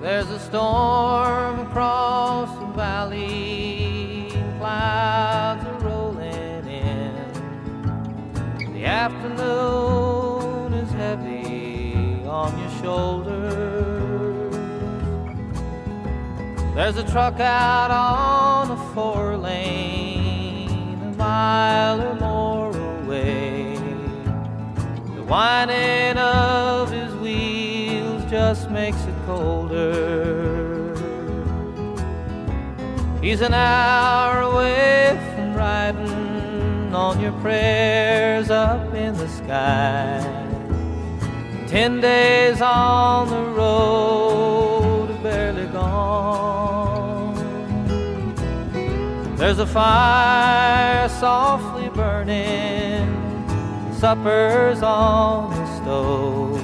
There's a storm across the valley, clouds are rolling in. The afternoon is heavy on your shoulders. There's a truck out on the four lane, a mile or more away. The whining of just makes it colder. He's an hour away from riding on your prayers up in the sky. Ten days on the road, barely gone. There's a fire softly burning, supper's on the stove.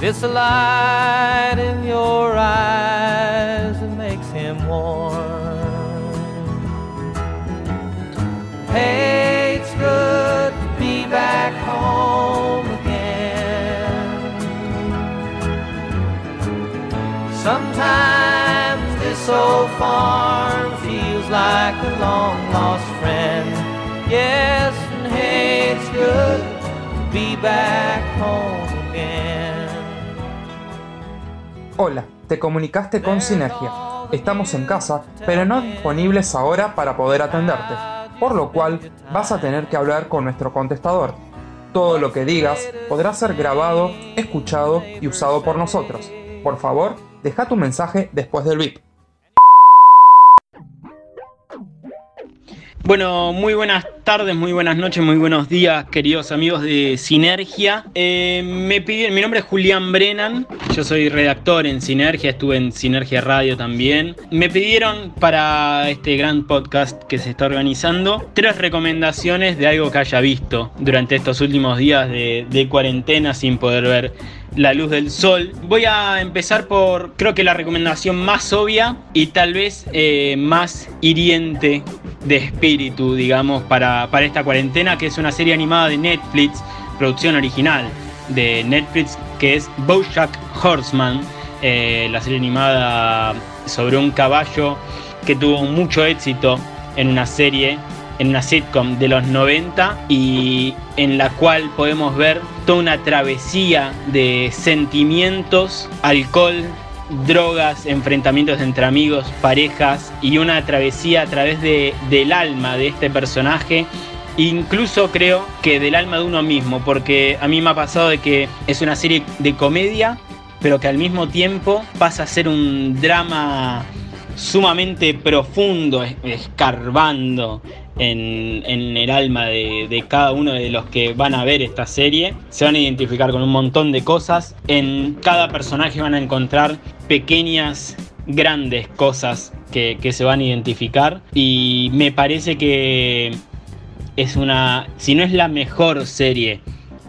The light in your eyes makes him warm. Hey, it's good to be back home again. Sometimes this old farm feels like a long lost friend. Yes, and hey, it's good to be back Hola, te comunicaste con Sinergia. Estamos en casa, pero no disponibles ahora para poder atenderte, por lo cual vas a tener que hablar con nuestro contestador. Todo lo que digas podrá ser grabado, escuchado y usado por nosotros. Por favor, deja tu mensaje después del bip. Bueno, muy buenas tardes, muy buenas noches, muy buenos días, queridos amigos de Sinergia. Eh, me pidieron, mi nombre es Julián Brennan, yo soy redactor en Sinergia, estuve en Sinergia Radio también. Me pidieron para este gran podcast que se está organizando tres recomendaciones de algo que haya visto durante estos últimos días de, cuarentena sin poder ver la luz del sol. Voy a empezar por, creo que la recomendación más obvia y tal vez eh, más hiriente de espíritu, digamos, para, para esta cuarentena, que es una serie animada de Netflix, producción original de Netflix, que es Bojack Horseman, eh, la serie animada sobre un caballo que tuvo mucho éxito en una serie en una sitcom de los 90 y en la cual podemos ver toda una travesía de sentimientos, alcohol, drogas, enfrentamientos entre amigos, parejas y una travesía a través de, del alma de este personaje. Incluso creo que del alma de uno mismo, porque a mí me ha pasado de que es una serie de comedia, pero que al mismo tiempo pasa a ser un drama sumamente profundo, escarbando en, en el alma de, de, cada uno de los que van a ver esta serie. Se van a identificar con un montón de cosas. En cada personaje van a encontrar pequeñas, grandes cosas que, se van a identificar. Y me parece que es una, si no es la mejor serie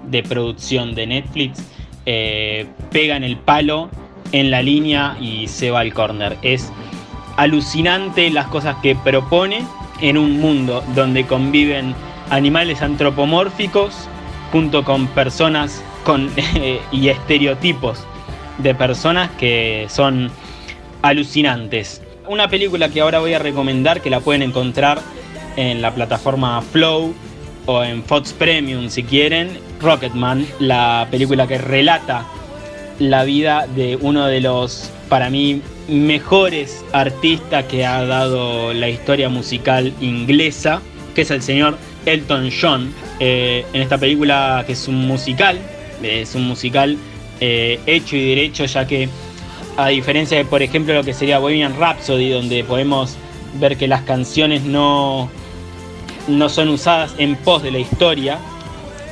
de producción de Netflix, eh, pega en el palo, en la línea y se va al corner. Es alucinante las cosas que propone en un mundo donde conviven animales antropomórficos junto con personas con, eh, y estereotipos de personas que son alucinantes. Una película que ahora voy a recomendar que la pueden encontrar en la plataforma Flow o en Fox Premium si quieren, Rocketman, la película que relata la vida de uno de los, para mí, mejores artistas que ha dado la historia musical inglesa, que es el señor Elton John. Eh, en esta película que es un musical, es un musical eh, hecho y derecho, ya que a diferencia de, por ejemplo, lo que sería Bohemian Rhapsody, donde podemos ver que las canciones no, no son usadas en pos de la historia,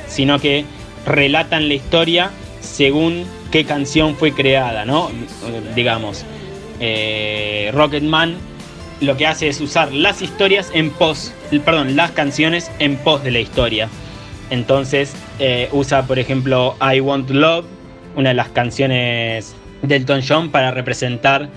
sino que relatan la historia según qué canción fue creada, ¿no? Digamos, eh, Rocketman lo que hace es usar las historias en pos, perdón, las canciones en pos de la historia. Entonces eh, usa, por ejemplo, I Want Love, una de las canciones de Elton John para representar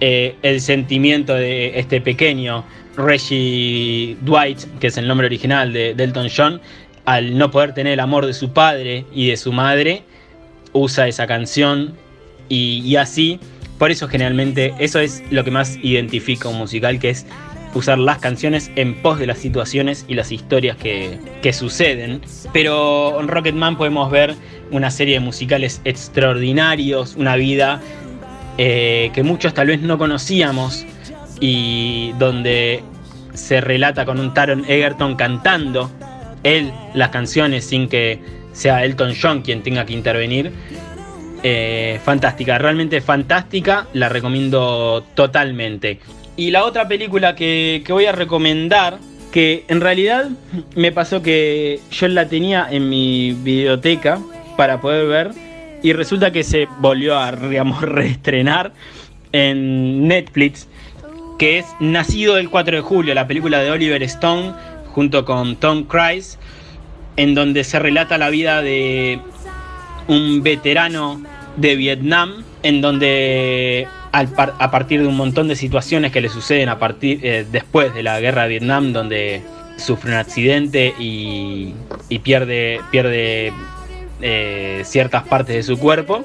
eh, el sentimiento de este pequeño Reggie Dwight, que es el nombre original de, de Elton John, al no poder tener el amor de su padre y de su madre, usa esa canción y, y así Por eso generalmente eso es lo que más identifica un musical, que es usar las canciones en pos de las situaciones y las historias que, suceden. Pero en Rocketman podemos ver una serie de musicales extraordinarios, una vida eh, que muchos tal vez no conocíamos y donde se relata con un Taron Egerton cantando él las canciones sin que sea Elton John quien tenga que intervenir. Eh, fantástica, realmente fantástica, la recomiendo totalmente. Y la otra película que, voy a recomendar, que en realidad me pasó que yo la tenía en mi biblioteca para poder ver y resulta que se volvió a digamos, reestrenar en Netflix, que es Nacido el 4 de julio, la película de Oliver Stone junto con Tom Cruise, en donde se relata la vida de un veterano de Vietnam, en donde a partir de un montón de situaciones que le suceden a partir eh, después de la guerra de Vietnam, donde sufre un accidente y, pierde, pierde eh, ciertas partes de su cuerpo.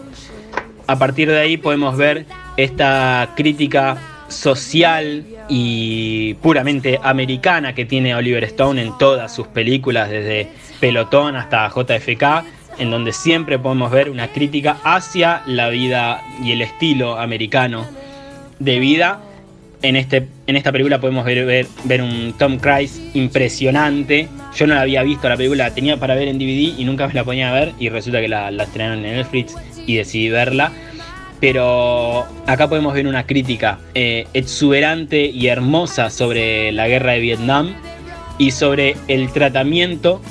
A partir de ahí podemos ver esta crítica social y puramente americana que tiene Oliver Stone en todas sus películas, desde Pelotón hasta JFK en donde siempre podemos ver una crítica hacia la vida y el estilo americano de vida. En, este, en esta película podemos ver, ver, un Tom Cruise impresionante. Yo no la había visto la película, la tenía para ver en DVD y nunca me la ponía a ver y resulta que la, la estrenaron en Netflix y decidí verla. Pero acá podemos ver una crítica eh, exuberante y hermosa sobre la guerra de Vietnam y sobre el tratamiento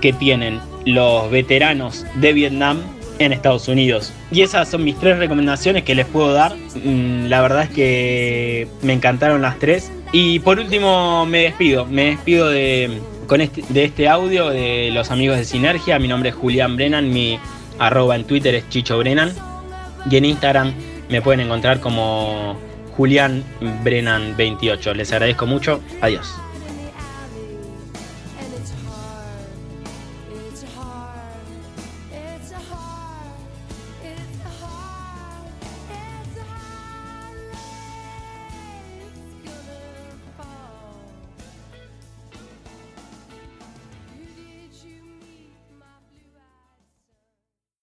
que tienen los veteranos de Vietnam en Estados Unidos. Y esas son mis tres recomendaciones que les puedo dar. Mm, la verdad es que me encantaron las tres. Y por último me despido. Me despido de, con este, de este audio de los amigos de Sinergia. Mi nombre es Julián Brennan. Mi arroba en Twitter es Chicho Brennan. Y en Instagram me pueden encontrar como Julián Brennan 28. Les agradezco mucho. Adiós.